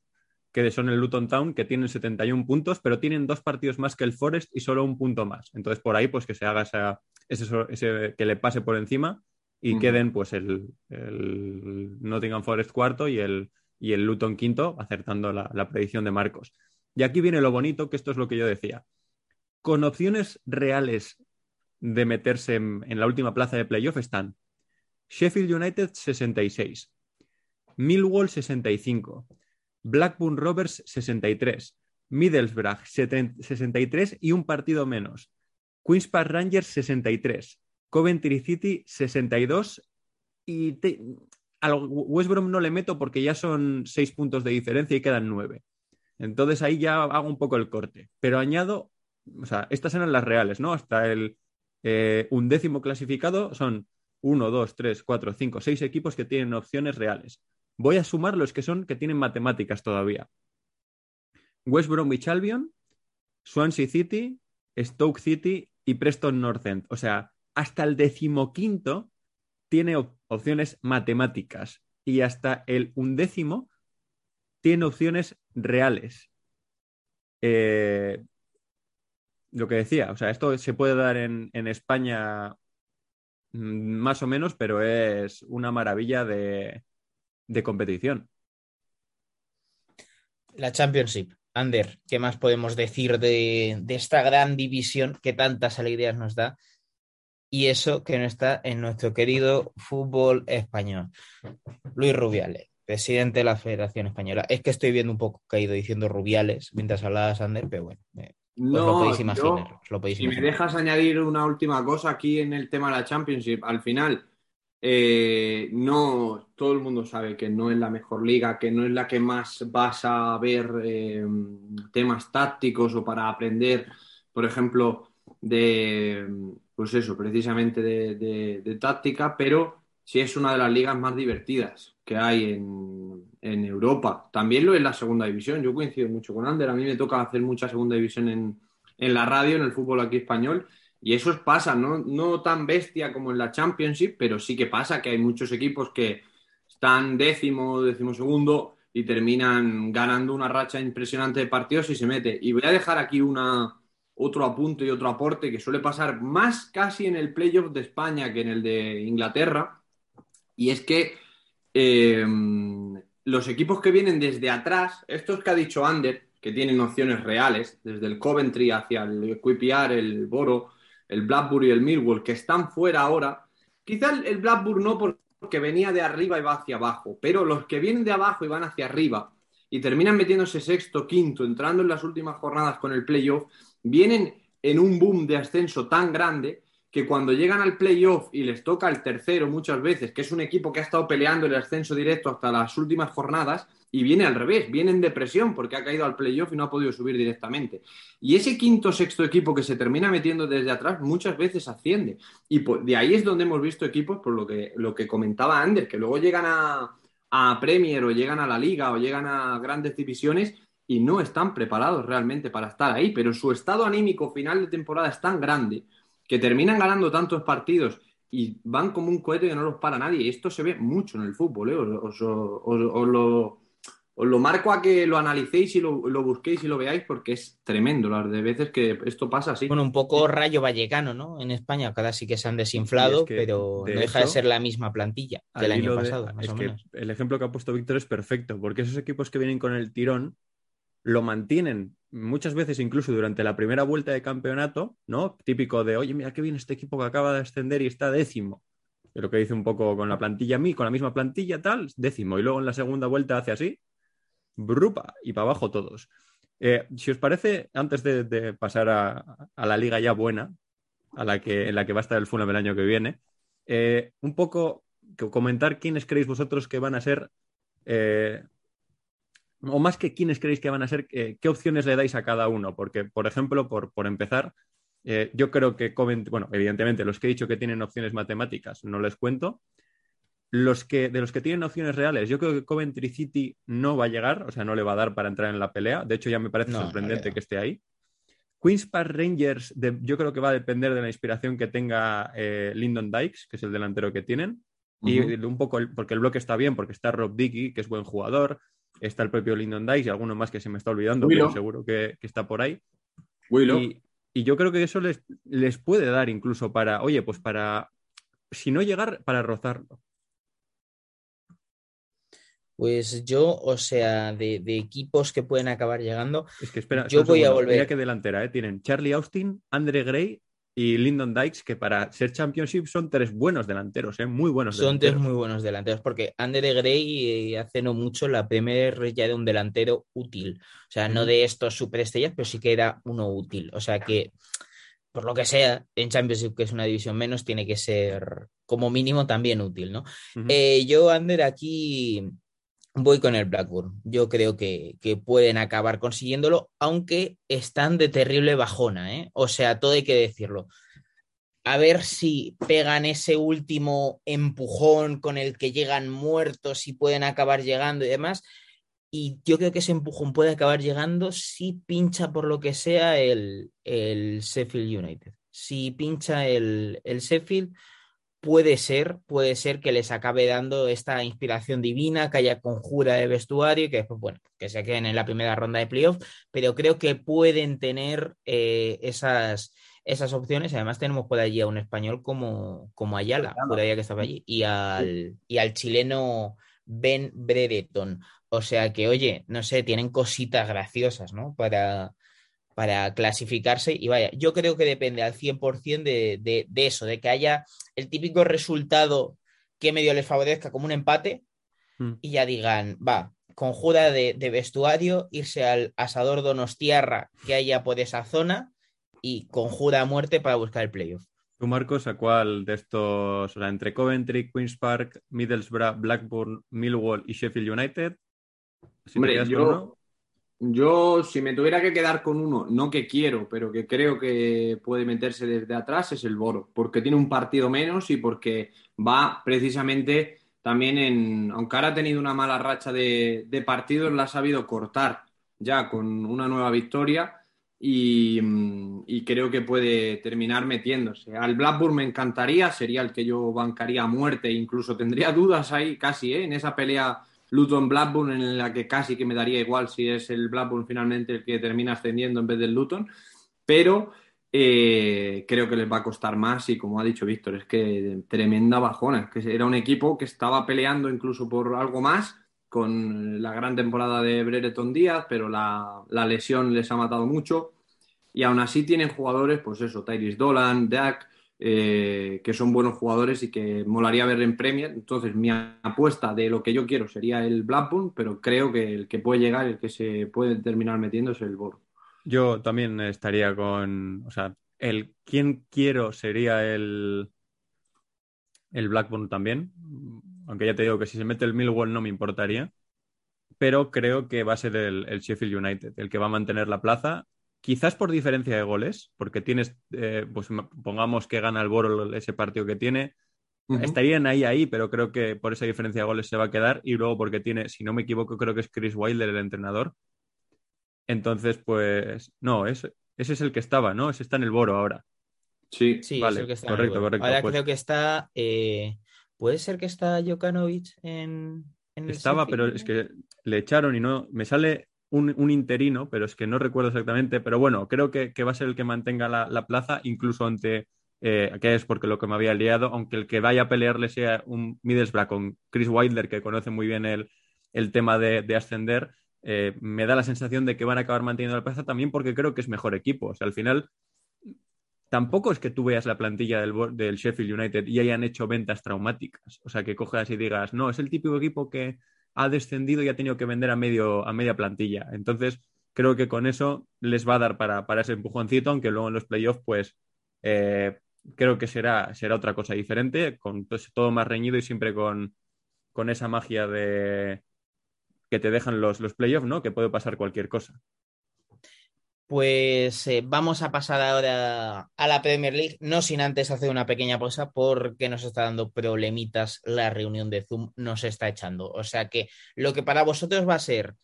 que son el Luton Town, que tienen 71 puntos, pero tienen dos partidos más que el Forest y solo un punto más. Entonces, por ahí, pues que se haga esa, ese, ese- que le pase por encima y queden, pues, el, el Nottingham Forest cuarto y el, y el Luton quinto, acertando la, la predicción de Marcos. Y aquí viene lo bonito, que esto es lo que yo decía. Con opciones reales de meterse en, en la última plaza de playoff están Sheffield United 66, Millwall 65, Blackburn Rovers 63, Middlesbrough 70 63 y un partido menos, Queen's Park Rangers 63, Coventry City 62 y te- al West Brom no le meto porque ya son seis puntos de diferencia y quedan nueve. Entonces ahí ya hago un poco el corte, pero añado, o sea, estas eran las reales, ¿no? Hasta el eh, undécimo clasificado son 1, 2, 3, 4, 5, 6 equipos que tienen opciones reales. Voy a sumar los que son que tienen matemáticas todavía. West Bromwich Albion, Swansea City, Stoke City y Preston North End. O sea, hasta el decimoquinto tiene op- opciones matemáticas y hasta el undécimo tiene opciones reales. Eh, lo que decía, o sea, esto se puede dar en, en España mm, más o menos, pero es una maravilla de, de competición. La Championship. Ander, ¿qué más podemos decir de, de esta gran división que tantas alegrías nos da? Y eso que no está en nuestro querido fútbol español. Luis Rubiales, presidente de la Federación Española. Es que estoy viendo un poco que ha ido diciendo Rubiales mientras hablaba Sander, pero bueno, eh, os lo podéis yo- imaginar. os lo podéis Si me imaginar. dejas añadir una última cosa aquí en el tema de la Championship, al final, eh, no todo el mundo sabe que no es la mejor liga, que no es la que más vas a ver eh, temas tácticos o para aprender, por ejemplo, de, pues eso, precisamente de, táctica, pero sí es una de las ligas más divertidas que hay en, en Europa. También lo es la segunda división. Yo coincido mucho con Ander. A mí me toca hacer mucha segunda división en, en la radio, en el fútbol aquí español. Y eso pasa, ¿no? no tan bestia como en la Championship, pero sí que pasa que hay muchos equipos que están décimo, décimo segundo y terminan ganando una racha impresionante de partidos y se mete. Y voy a dejar aquí una, otro apunte y otro aporte que suele pasar más casi en el playoff de España que en el de Inglaterra. Y es que eh, los equipos que vienen desde atrás, estos que ha dicho Ander, que tienen opciones reales, desde el Coventry hacia el QPR, el Boro, el Blackburn y el Millwall, que están fuera ahora, quizá el, Blackburn no porque venía de arriba y va hacia abajo, pero los que vienen de abajo y van hacia arriba y terminan metiéndose sexto, quinto, entrando en las últimas jornadas con el playoff, vienen en un boom de ascenso tan grande que cuando llegan al playoff y les toca el tercero muchas veces, que es un equipo que ha estado peleando el ascenso directo hasta las últimas jornadas, y viene al revés, viene en depresión porque ha caído al playoff y no ha podido subir directamente. Y ese quinto sexto equipo que se termina metiendo desde atrás muchas veces asciende. Y de ahí es donde hemos visto equipos, por lo que, lo que comentaba Ander, que luego llegan a Premier o llegan a la Liga o llegan a grandes divisiones y no están preparados realmente para estar ahí, pero su estado anímico final de temporada es tan grande que terminan ganando tantos partidos y van como un cohete que no los para nadie. Y esto se ve mucho en el fútbol, ¿eh? os, os- os- os lo, os lo marco a que lo analicéis y lo, lo busquéis y lo veáis porque es tremendo las de veces que esto pasa así. Bueno, un poco rayo vallecano, ¿no? En España, cada sí que se han desinflado, Y es que pero de no deja de ser la misma plantilla que el Al año de- pasado, más es o que menos. el ejemplo que ha puesto Víctor es perfecto, porque esos equipos que vienen con el tirón lo mantienen muchas veces incluso durante la primera vuelta de campeonato, ¿no? Típico de, oye, mira qué bien este equipo que acaba de ascender y está décimo. Es lo que dice un poco con la plantilla mí, con la misma plantilla tal, décimo. Y luego en la segunda vuelta hace así, brupa, y para abajo todos. Eh, si os parece, antes de, pasar a, la liga ya buena, a la que, en la que va a estar el Fulham el año que viene, eh, un poco comentar quiénes creéis vosotros que van a ser, eh, o más que quiénes creéis que van a ser, eh, qué opciones le dais a cada uno. Porque, por ejemplo, por, por empezar, eh, yo creo que, Covent- bueno, evidentemente, los que he dicho que tienen opciones matemáticas no les cuento. Los que, de los que tienen opciones reales, yo creo que Coventry City no va a llegar, o sea, no le va a dar para entrar en la pelea. De hecho, ya me parece No, sorprendente que esté ahí. Queens Park Rangers, de- yo creo que va a depender de la inspiración que tenga eh, Lyndon Dykes, que es el delantero que tienen. Y un poco, el- porque el bloque está bien, porque está Rob Dickey, que es buen jugador, está el propio Lyndon Dykes y alguno más que se me está olvidando, Willow. pero seguro que, que está por ahí. Willow. Y, y yo creo que eso les, les puede dar incluso para, oye, pues para, si no llegar, para rozarlo. Pues yo, o sea, de, de equipos que pueden acabar llegando, Es que espera, Yo voy a volver. Mira qué delantera, ¿eh? Tienen Charlie Austin, Andre Gray y Lyndon Dykes, que para ser Championship son tres buenos delanteros, ¿eh? Muy buenos son tres muy buenos delanteros, porque Ander Gray eh, hace no mucho la Premier ya de un delantero útil. O sea, no de estos superestrellas, pero sí que era uno útil. O sea que, por lo que sea, en Championship, que es una división menos, tiene que ser como mínimo también útil, ¿no? Eh, yo, Ander, aquí voy con el Blackburn. Yo creo que, que pueden acabar consiguiéndolo, aunque están de terrible bajona, ¿eh? O sea, todo hay que decirlo. A ver si pegan ese último empujón con el que llegan muertos y pueden acabar llegando y demás. Y yo creo que ese empujón puede acabar llegando si pincha por lo que sea el, el Sheffield United. Si pincha el, el Sheffield, puede ser, puede ser que les acabe dando esta inspiración divina, que haya conjura de vestuario y que después, bueno, que se queden en la primera ronda de playoff, pero creo que pueden tener eh, esas, esas opciones. Además, tenemos por allí a un español como, como Ayala, por allá que estaba allí, y al, y al chileno Ben Brereton. O sea que, oye, no sé, tienen cositas graciosas, ¿no? Para, para clasificarse. Y vaya, yo creo que depende al 100% de, de, de eso, de que haya el típico resultado que medio les favorezca como un empate Mm. y ya digan, va, conjura de, de vestuario, irse al asador Donostiarra que haya por esa zona y conjura a muerte para buscar el playoff. ¿Tú, Marcos, a cuál de estos, o sea, entre Coventry, Queen's Park, Middlesbrough, Blackburn, Millwall y Sheffield United? Si Hombre, yo, uno, yo, si me tuviera que quedar con uno, no que quiero, pero que creo que puede meterse desde atrás, es el Boro, porque tiene un partido menos y porque va precisamente también en, aunque ahora ha tenido una mala racha de, de partidos, la ha sabido cortar ya con una nueva victoria y, mm, creo que puede terminar metiéndose. Al Blackburn me encantaría, sería el que yo bancaría a muerte, incluso tendría dudas ahí casi ¿eh? en esa pelea Luton-Blackburn en la que casi que me daría igual si es el Blackburn finalmente el que termina ascendiendo en vez del Luton, pero eh, creo que les va a costar más y como ha dicho Víctor, es que tremenda bajona, que era un equipo que estaba peleando incluso por algo más con la gran temporada de Brereton Díaz, pero la, la lesión les ha matado mucho y aún así tienen jugadores, pues eso, Tyrese Dolan, Dak, eh, que son buenos jugadores y que molaría ver en Premier. Entonces, mi apuesta de lo que yo quiero sería el Blackburn, pero creo que el que puede llegar, el que se puede terminar metiendo es el Boro. yo también estaría con, o sea, el quién quiero sería el, el Blackburn también, aunque ya te digo que si se mete el Millwall no me importaría, pero creo que va a ser el Sheffield United el que va a mantener la plaza, quizás por diferencia de goles, porque tienes, eh, pues pongamos que gana el Boro ese partido que tiene, estarían ahí, ahí, pero creo que por esa diferencia de goles se va a quedar y luego porque tiene, si no me equivoco, creo que es Chris Wilder el entrenador. Entonces, pues, no, es, ese es el que estaba, ¿no? Ese está en el Boro ahora. Sí, Sí, Vale, es el que está en el correcto, Boro. correcto, Ahora pues- creo que está. eh, ¿Puede ser que está Jokanovic en, en el Estaba, Sheffield pero es que le echaron y no. Me sale un, un interino, pero es que no recuerdo exactamente. Pero bueno, creo que, que va a ser el que mantenga la, la plaza, incluso ante. eh, que es porque lo que me había liado, aunque el que vaya a pelearle sea un Middlesbrough con Chris Wilder, que conoce muy bien el, el tema de, de ascender, eh, me da la sensación de que van a acabar manteniendo la plaza también porque creo que es mejor equipo. O sea, al final, tampoco es que tú veas la plantilla del, del Sheffield United y hayan hecho ventas traumáticas. O sea, que cojas y digas, no, es el típico equipo que ha descendido y ha tenido que vender a, medio, a media plantilla. Entonces, creo que con eso les va a dar para, para ese empujoncito, aunque luego en los playoffs, pues eh, creo que será, será otra cosa diferente, con pues, todo más reñido y siempre con, con esa magia de que te dejan los, los playoffs, ¿no? Que puede pasar cualquier cosa. Pues eh, vamos a pasar ahora a la Premier League, no sin antes hacer una pequeña pausa porque nos está dando problemitas la reunión de Zoom, nos está echando. O sea que lo que para vosotros va a ser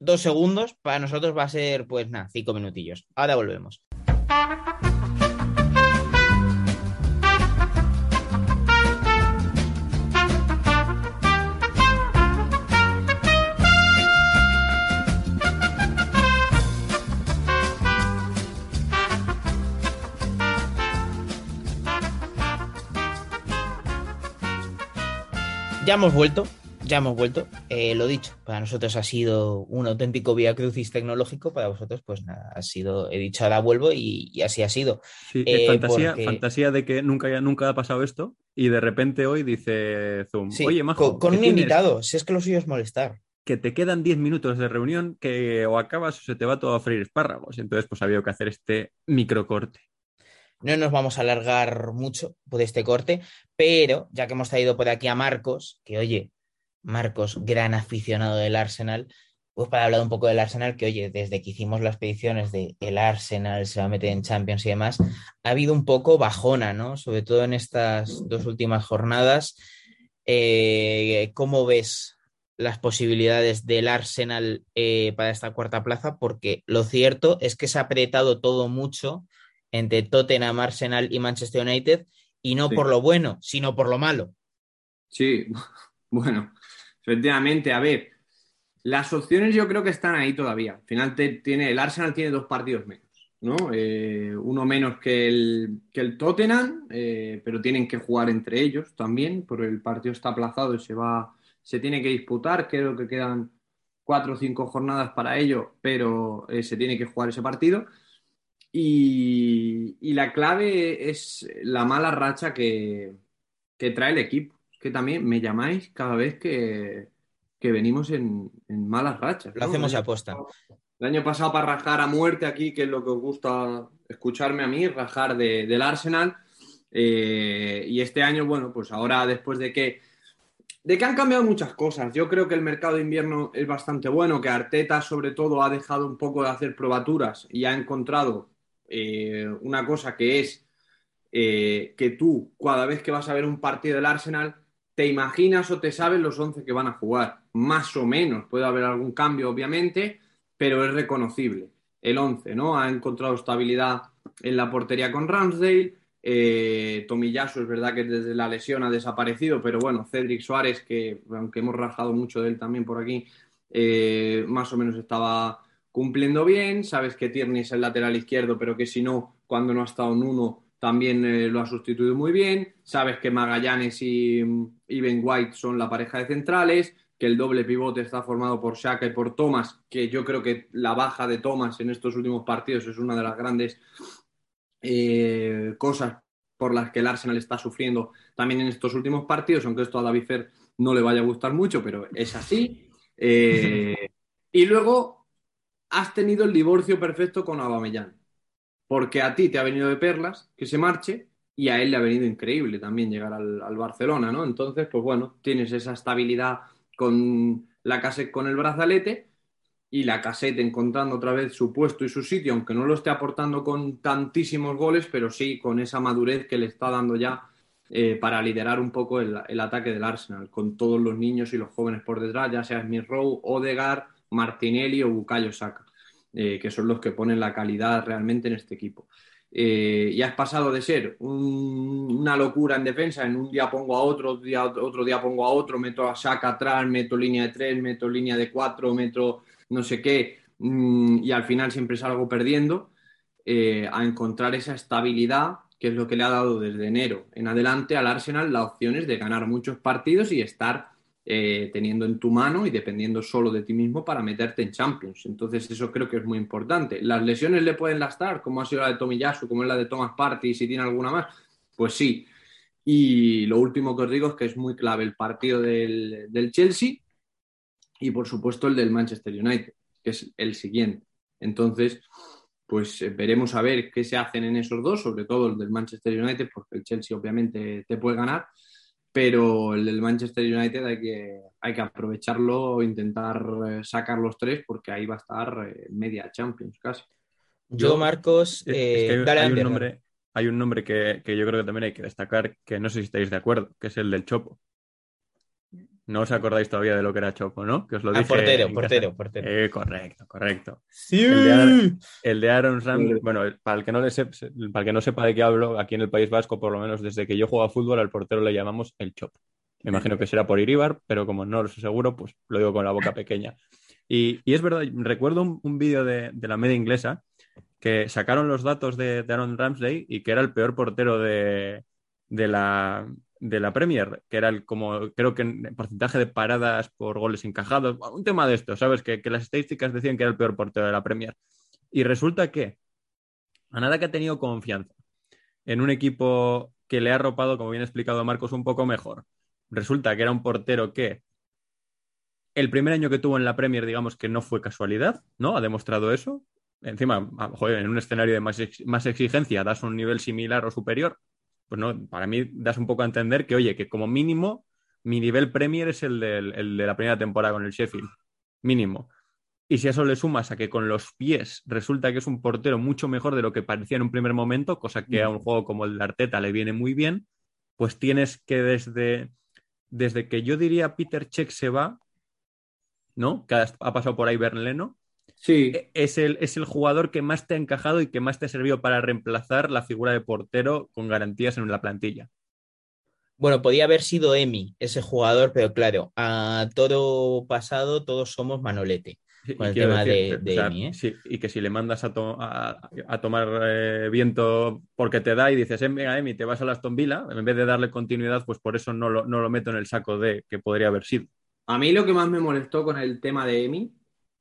dos segundos, para nosotros va a ser, pues nada, cinco minutillos. Ahora volvemos. Ya hemos vuelto, ya hemos vuelto. Eh, lo dicho, para nosotros ha sido un auténtico vía crucis tecnológico, para vosotros, pues nada, ha sido, he dicho, ahora vuelvo y, y así ha sido. Sí, Eh, fantasía, porque- fantasía de que nunca, nunca ha pasado esto y de repente hoy dice Zoom, Sí, oye, Majo, con, con ¿qué un tienes? invitado, si es que lo suyo es molestar. que te quedan 10 minutos de reunión que o acabas o se te va todo a freír espárragos. Entonces, pues había que hacer este microcorte. No nos vamos a alargar mucho por este corte, pero ya que hemos traído por aquí a Marcos, que oye, Marcos, gran aficionado del Arsenal, pues para hablar un poco del Arsenal, que oye, desde que hicimos las predicciones de el Arsenal se va a meter en Champions y demás, ha habido un poco bajona, ¿no? Sobre todo en estas dos últimas jornadas. Eh, ¿Cómo ves las posibilidades del Arsenal eh, para esta cuarta plaza? Porque lo cierto es que se ha apretado todo mucho entre Tottenham, Arsenal y Manchester United, y no Sí. por lo bueno, sino por lo malo. Sí, bueno, efectivamente, a ver, las opciones yo creo que están ahí todavía. Al final te- tiene, el Arsenal tiene dos partidos menos, ¿no? Eh, uno menos que el, que el Tottenham, eh, pero tienen que jugar entre ellos también, porque el partido está aplazado y se va, se tiene que disputar. Creo que quedan cuatro o cinco jornadas para ello, pero eh, se tiene que jugar ese partido. Y, y la clave es la mala racha que, que trae el equipo. Que también me llamáis cada vez que, que venimos en, en malas rachas. Lo hacemos a año posta. pasado- El año pasado para rajar a muerte aquí, que es lo que os gusta escucharme a mí, rajar de- del Arsenal. Eh, y este año, bueno, pues ahora después de que, de que han cambiado muchas cosas, yo creo que el mercado de invierno es bastante bueno, que Arteta sobre todo ha dejado un poco de hacer probaturas y ha encontrado eh, una cosa que es eh, que tú, cada vez que vas a ver un partido del Arsenal, te imaginas o te sabes los 11 que van a jugar, más o menos. Puede haber algún cambio, obviamente, pero es reconocible. El 11, ¿no? Ha encontrado estabilidad en la portería con Ramsdale. Eh, es verdad que desde la lesión ha desaparecido, pero bueno, Cedric Suárez, que aunque hemos rajado mucho de él también por aquí, eh, más o menos estaba cumpliendo bien. Sabes que Tierney es el lateral izquierdo, pero que si no, cuando no ha estado en uno, también eh, lo ha sustituido muy bien. Sabes que Magallanes y, y Ben White son la pareja de centrales, que el doble pivote está formado por Shaka y por Thomas, que yo creo que la baja de Thomas en estos últimos partidos es una de las grandes eh, cosas por las que el Arsenal está sufriendo también en estos últimos partidos, aunque esto a David Fer no le vaya a gustar mucho, pero es así. Eh, y luego has tenido el divorcio perfecto con Aubameyang, porque a ti te ha venido de perlas que se marche y a él le ha venido increíble también llegar al, Barcelona, ¿no? Entonces, pues bueno, tienes esa estabilidad con la cassette con el brazalete y la cassette encontrando otra vez su puesto y su sitio, aunque no lo esté aportando con tantísimos goles, pero sí con esa madurez que le está dando ya eh, para liderar un poco el, el, ataque del Arsenal, con todos los niños y los jóvenes por detrás, ya sea Smith Rowe, Odegaard, Martinelli o Bukayo Saka, eh, que son los que ponen la calidad realmente en este equipo. Eh, y has pasado de ser un, una locura en defensa, en un día pongo a otro, otro día, otro día pongo a otro, meto a Saka atrás, meto línea de tres, meto línea de cuatro, meto no sé qué, mmm, y al final siempre salgo perdiendo, eh, a encontrar esa estabilidad que es lo que le ha dado desde enero en adelante al Arsenal las opciones de ganar muchos partidos y estar eh, teniendo en tu mano y dependiendo solo de ti mismo para meterte en Champions. Entonces eso creo que es muy importante. ¿Las lesiones le pueden lastar, como ha sido la de Tomiyasu, como es la de Thomas Partey, si tiene alguna más? Pues sí. Y lo último que os digo es que es muy clave el partido del, del Chelsea y por supuesto el del Manchester United, que es el siguiente. Entonces, pues eh, veremos a ver qué se hacen en esos dos, sobre todo el del Manchester United, porque el Chelsea obviamente te puede ganar, pero el del Manchester United hay que, hay que aprovecharlo, intentar eh, sacar los tres, porque ahí va a estar eh, media Champions casi. Yo, Marcos, eh, es que hay, dale, hay, un nombre, hay un nombre que, que yo creo que también hay que destacar, que no sé si estáis de acuerdo, que es el del Chopo. No os acordáis todavía de lo que era Chopo, ¿no? Que os lo ah, dije. portero, portero, portero. Eh, correcto, correcto. Sí. El de, Aaron, el de Aaron Ram, sí. bueno, para el, que no le sepa, para el que no sepa de qué hablo, aquí en el País Vasco, por lo menos desde que yo juego a fútbol, al portero le llamamos el Chopo. Me imagino que será por Iribar, pero como no lo sé seguro, pues lo digo con la boca pequeña. Y, y es verdad, recuerdo un, un vídeo de, de, la media inglesa que sacaron los datos de, de, Aaron Ramsey y que era el peor portero de, de la, de la Premier, que era el como, creo que en porcentaje de paradas por goles encajados, un tema de esto, ¿sabes? Que, que, las estadísticas decían que era el peor portero de la Premier. Y resulta que, a nada que ha tenido confianza en un equipo que le ha arropado, como bien ha explicado Marcos, un poco mejor, resulta que era un portero que el primer año que tuvo en la Premier, digamos que no fue casualidad, ¿no? Ha demostrado eso. Encima, joder, en un escenario de más, más exigencia das un nivel similar o superior, pues no, para mí das un poco a entender que, oye, que como mínimo mi nivel Premier es el, del, el de la primera temporada con el Sheffield. Mínimo. Y si a eso le sumas a que con los pies resulta que es un portero mucho mejor de lo que parecía en un primer momento, cosa que a un juego como el de Arteta le viene muy bien, pues tienes que desde, desde que yo diría Peter Check se va, ¿no? Que ha pasado por ahí Bernleno, Sí. Es el, es el jugador que más te ha encajado y que más te ha servido para reemplazar la figura de portero con garantías en la plantilla. Bueno, podía haber sido Emi ese jugador, pero claro, a todo pasado todos somos Manolete. Con el tema decir, de, de o sea, Emi, ¿eh? sí, y que si le mandas a, to a, a tomar eh, viento porque te da y dices, eh, venga, Emi, te vas a Aston Villa, en vez de darle continuidad, pues por eso no lo, no lo meto en el saco de que podría haber sido. A mí lo que más me molestó con el tema de Emi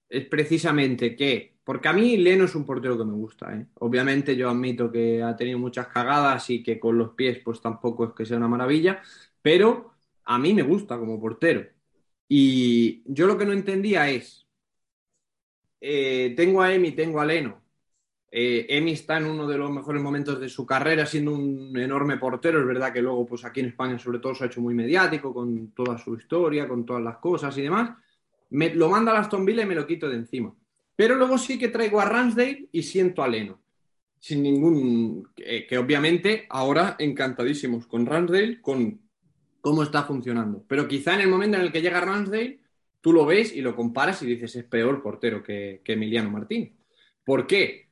es precisamente que, porque a mí Leno es un portero que me gusta, ¿eh? obviamente yo admito que ha tenido muchas cagadas y que con los pies pues tampoco es que sea una maravilla, pero a mí me gusta como portero. Y yo lo que no entendía es, eh, tengo a Emi, tengo a Leno. Eh, Emi está en uno de los mejores momentos de su carrera, siendo un enorme portero. Es verdad que luego, pues aquí en España, sobre todo, se ha hecho muy mediático con toda su historia, con todas las cosas y demás. Me, lo manda a Aston Villa y me lo quito de encima. Pero luego sí que traigo a Ramsdale y siento a Leno. Sin ningún. que, obviamente ahora encantadísimos con Ramsdale, con cómo está funcionando. Pero quizá en el momento en el que llega Ramsdale, tú lo ves y lo comparas y dices es peor portero que, Emiliano Martín. ¿Por qué?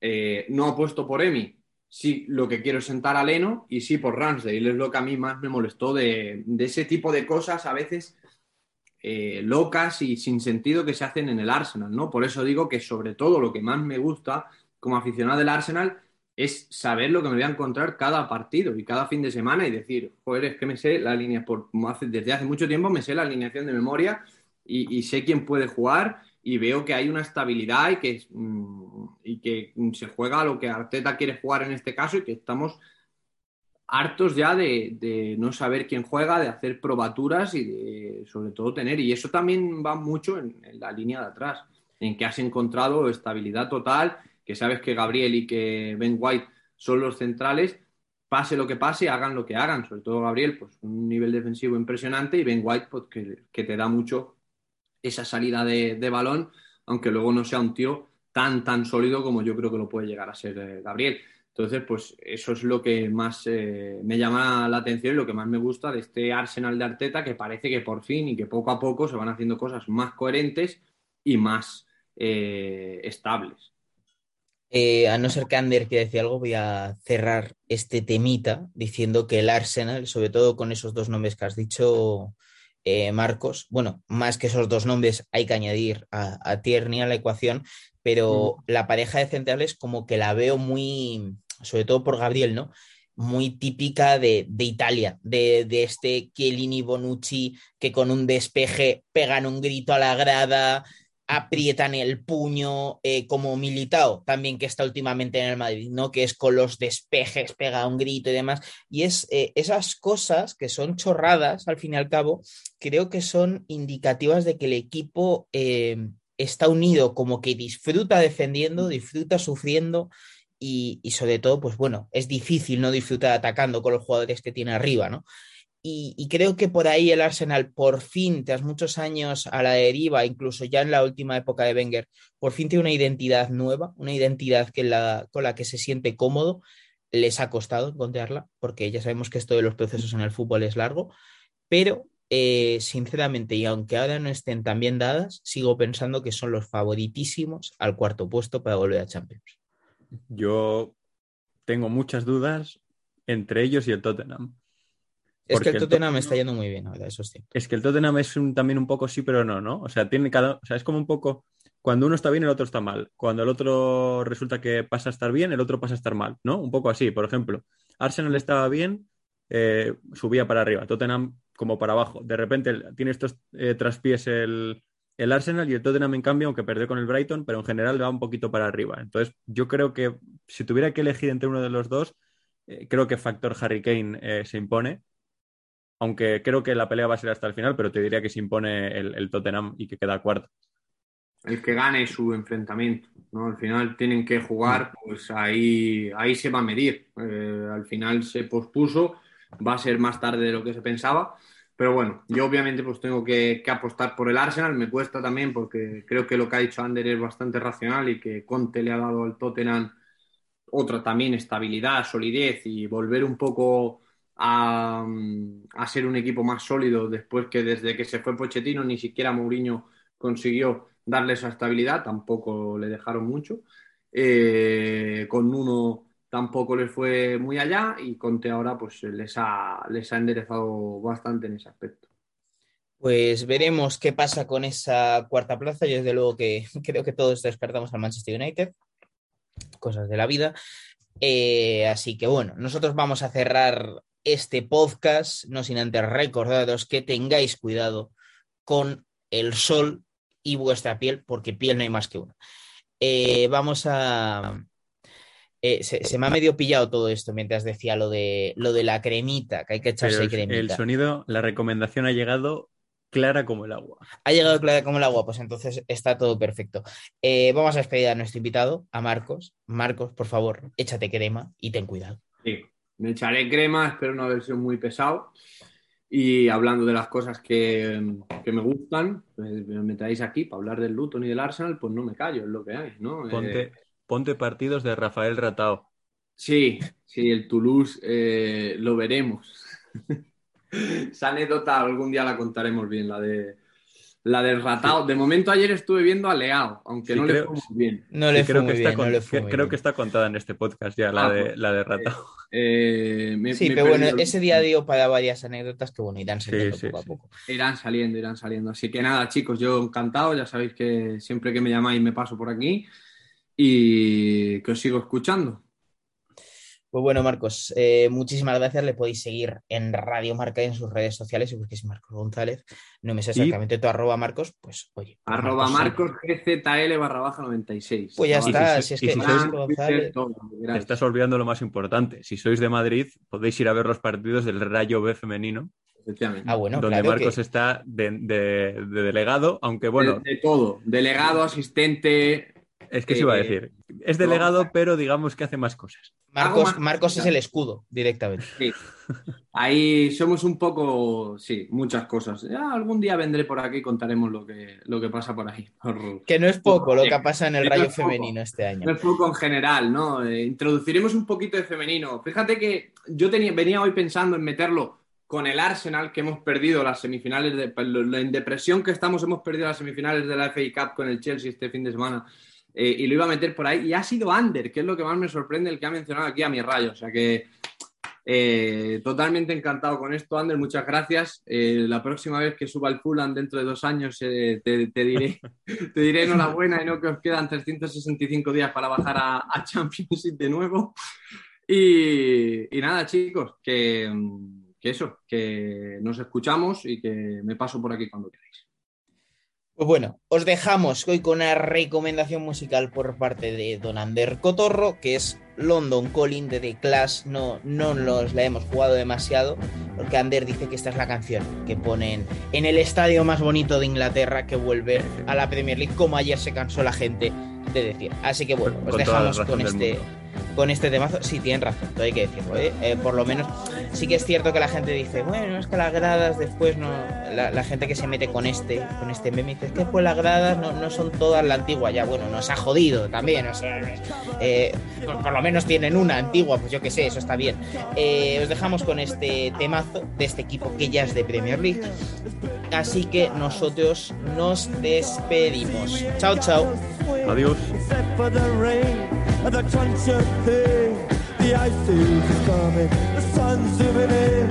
Eh, no apuesto por Emi. Sí, lo que quiero es sentar a Leno y sí por Ramsdale. Es lo que a mí más me molestó de ese tipo de cosas a veces eh, locas y sin sentido que se hacen en el Arsenal, ¿no? Por eso digo que sobre todo lo que más me gusta como aficionado del Arsenal es saber lo que me voy a encontrar cada partido y cada fin de semana y decir, joder, es que me sé la línea, por, desde hace mucho tiempo me sé la alineación de memoria y, y sé quién puede jugar y veo que hay una estabilidad y que, mm, y que se juega a lo que Arteta quiere jugar en este caso y que estamos hartos ya de, de, no saber quién juega, de hacer probaturas y de sobre todo tener. Y eso también va mucho en, la línea de atrás, en que has encontrado estabilidad total, que sabes que Gabriel y que Ben White son los centrales, pase lo que pase, hagan lo que hagan. Sobre todo Gabriel, pues un nivel defensivo impresionante y Ben White, pues que, que te da mucho esa salida de, de, balón, aunque luego no sea un tío tan, tan sólido como yo creo que lo puede llegar a ser eh, Gabriel. Entonces, pues eso es lo que más eh, me llama la atención y lo que más me gusta de este Arsenal de Arteta, que parece que por fin y que poco a poco se van haciendo cosas más coherentes y más eh, estables. Eh, a no ser que Ander quiera decir algo, voy a cerrar este temita diciendo que el Arsenal, sobre todo con esos dos nombres que has dicho, eh, Marcos, bueno, más que esos dos nombres hay que añadir a, a Tierney a la ecuación, pero mm. la pareja de centrales como que la veo muy, sobre todo por Gabriel, ¿no? Muy típica de, de Italia, de, de, este Chiellini Bonucci que con un despeje pegan un grito a la grada, aprietan el puño, eh, como Militao, también que está últimamente en el Madrid, ¿no? Que es con los despejes, pega un grito y demás. Y es eh, esas cosas que son chorradas, al fin y al cabo, creo que son indicativas de que el equipo eh, está unido, como que disfruta defendiendo, disfruta sufriendo. Y, sobre todo, pues bueno, es difícil no disfrutar atacando con los jugadores que tiene arriba, ¿no? Y, creo que por ahí el Arsenal, por fin, tras muchos años a la deriva, incluso ya en la última época de Wenger, por fin tiene una identidad nueva, una identidad que con la que se siente cómodo. Les ha costado encontrarla, porque ya sabemos que esto de los procesos en el fútbol es largo, pero eh, sinceramente, y aunque ahora no estén tan bien dadas, sigo pensando que son los favoritísimos al cuarto puesto para volver a Champions. Yo tengo muchas dudas entre ellos y el Tottenham. Es que el Tottenham el está yendo muy bien ahora, eso es cierto. Es que el Tottenham es un, también un poco sí, pero no, ¿no? O sea, tiene cada, o sea, es como un poco cuando uno está bien, el otro está mal. Cuando el otro resulta que pasa a estar bien, el otro pasa a estar mal, ¿no? Un poco así. Por ejemplo, Arsenal estaba bien, eh, subía para arriba, Tottenham como para abajo. De repente tiene estos eh, traspiés el, el, Arsenal y el Tottenham, en cambio, aunque perdió con el Brighton, pero en general va un poquito para arriba. Entonces, yo creo que si tuviera que elegir entre uno de los dos, eh, creo que factor Harry Kane eh, se impone aunque creo que la pelea va a ser hasta el final, pero te diría que se impone el, el Tottenham y que queda cuarto. El que gane su enfrentamiento, ¿no? Al final tienen que jugar, pues ahí, ahí se va a medir. Eh, al final se pospuso, va a ser más tarde de lo que se pensaba, pero bueno, yo obviamente pues tengo que, apostar por el Arsenal, me cuesta también porque creo que lo que ha dicho Ander es bastante racional y que Conte le ha dado al Tottenham otra también estabilidad, solidez y volver un poco a, a, ser un equipo más sólido después que desde que se fue Pochettino ni siquiera Mourinho consiguió darle esa estabilidad, tampoco le dejaron mucho. Eh, con uno tampoco les fue muy allá y Conte ahora pues les ha, les ha enderezado bastante en ese aspecto. Pues veremos qué pasa con esa cuarta plaza. Yo desde luego que creo que todos despertamos al Manchester United, cosas de la vida. Eh, así que bueno, nosotros vamos a cerrar este podcast, no sin antes recordaros que tengáis cuidado con el sol y vuestra piel, porque piel no hay más que una. Eh, vamos a, Eh, se, se me ha medio pillado todo esto mientras decía lo de, lo de la cremita, que hay que echarse el, el cremita. sonido, la recomendación ha llegado clara como el agua. Ha llegado clara como el agua, pues entonces está todo perfecto. Eh, vamos a despedir a nuestro invitado, a Marcos. Marcos, por favor, échate crema y ten cuidado. Sí, me echaré crema, espero no haber sido muy pesado. Y hablando de las cosas que, que me gustan, pues me metáis aquí para hablar del Luton y del Arsenal, pues no me callo, es lo que hay, ¿no? Eh, Ponte, partidos de Rafael Ratao. sí, sí, el Toulouse eh, lo veremos. Esa anécdota algún día la contaremos bien, la de la del ratao. De momento ayer estuve viendo a Leao, aunque Sí, no creo- le fue muy bien. No le Sí, fue creo muy que está bien, con- no le fue que- muy creo bien. que está contada en este podcast ya, la Ah, de, pues, la de Ratao. Eh, me- Sí, me pero bueno, el- ese día dio para varias anécdotas que bueno, irán saliendo sí, poco a sí. poco. Irán saliendo, irán saliendo. Así que nada, chicos, yo encantado. Ya sabéis que siempre que me llamáis me paso por aquí y que os sigo escuchando. Pues bueno, Marcos, eh, muchísimas gracias. Le podéis seguir en Radio Marca y en sus redes sociales. Si busquéis Marcos González, no me sé Y- exactamente tu arroba Marcos, pues oye. pues Arroba. Marcos GZL barra baja 96. Pues ya está, si si es que si sois- González. Todo, Te estás olvidando lo más importante. Si sois de Madrid, podéis ir a ver los partidos del Rayo B femenino, Efectivamente. Ah, bueno, donde claro Marcos que- está de, de- de delegado, aunque bueno, de, de todo. Delegado, asistente. Es que se iba a eh, decir. Es delegado, pero digamos que hace más cosas. Marcos, más Marcos es el escudo directamente. Sí. Ahí somos un poco, sí, muchas cosas. Ya algún día vendré por aquí y contaremos lo que, lo que pasa por ahí. Por- Que no es poco lo que pasado en el no Rayo poco. femenino este año. No es poco en general, ¿no? Eh, introduciremos un poquito de femenino. Fíjate que yo tenía, venía hoy pensando en meterlo con el Arsenal, que hemos perdido las semifinales, de, en depresión que estamos, hemos perdido las semifinales de la FA Cup con el Chelsea este fin de semana. Eh, y lo iba a meter por ahí. Y ha sido Under, que es lo que más me sorprende, el que ha mencionado aquí a mi rayo. O sea que eh, totalmente encantado con esto, Ander. Muchas gracias. Eh, la próxima vez que suba el Fulham dentro de dos años te, diré, te diré enhorabuena y no que os quedan 365 días para bajar a, a Championship de nuevo. Y, y nada, chicos, que, que eso, que nos escuchamos y que me paso por aquí cuando queráis. Pues bueno, os dejamos hoy con una recomendación musical por parte de Don Ander Cotorro, que es London Calling de The Clash. No, no nos la hemos jugado demasiado, porque Ander dice que esta es la canción que ponen en el estadio más bonito de Inglaterra que vuelve a la Premier League, como ayer se cansó la gente de decir. Así que bueno, os dejamos con este, con este temazo. Sí, tienen razón, todo hay que decirlo. ¿eh? Eh, por lo menos sí que es cierto que la gente dice, bueno, es que las gradas después no. La, la gente que se mete con este, con este meme dice, es que pues las gradas no, no son todas la antigua. Ya, bueno, nos ha jodido también. O sea, eh, por, por lo menos tienen una antigua, pues yo qué sé, eso está bien. Eh, os dejamos con este temazo de este equipo que ya es de Premier League. Así que nosotros nos despedimos. Chao, chao. Adiós. The ice is coming, zooming in.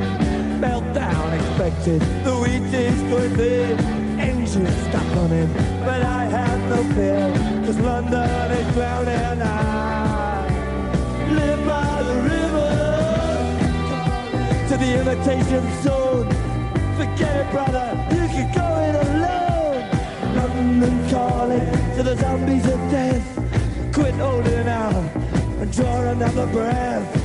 Meltdown expected, the wheat is going thin. Engines stuck on but I have no fear. Cause London is drowning. I live by the river to the imitation zone. Forget it, brother, you can go it alone. London calling to the zombies of death. Quit holding out and draw another breath.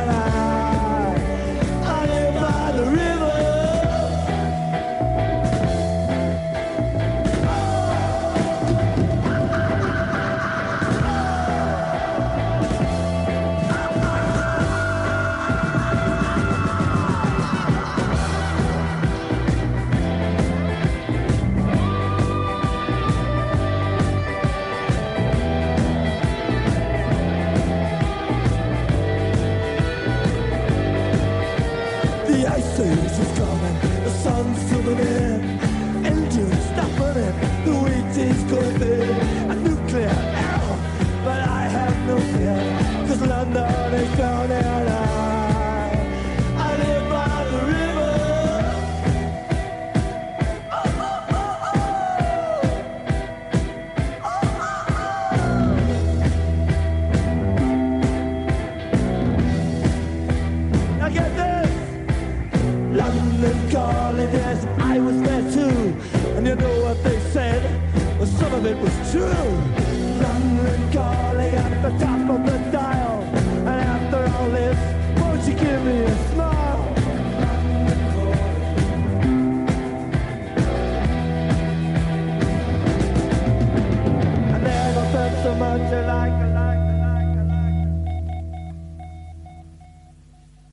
you!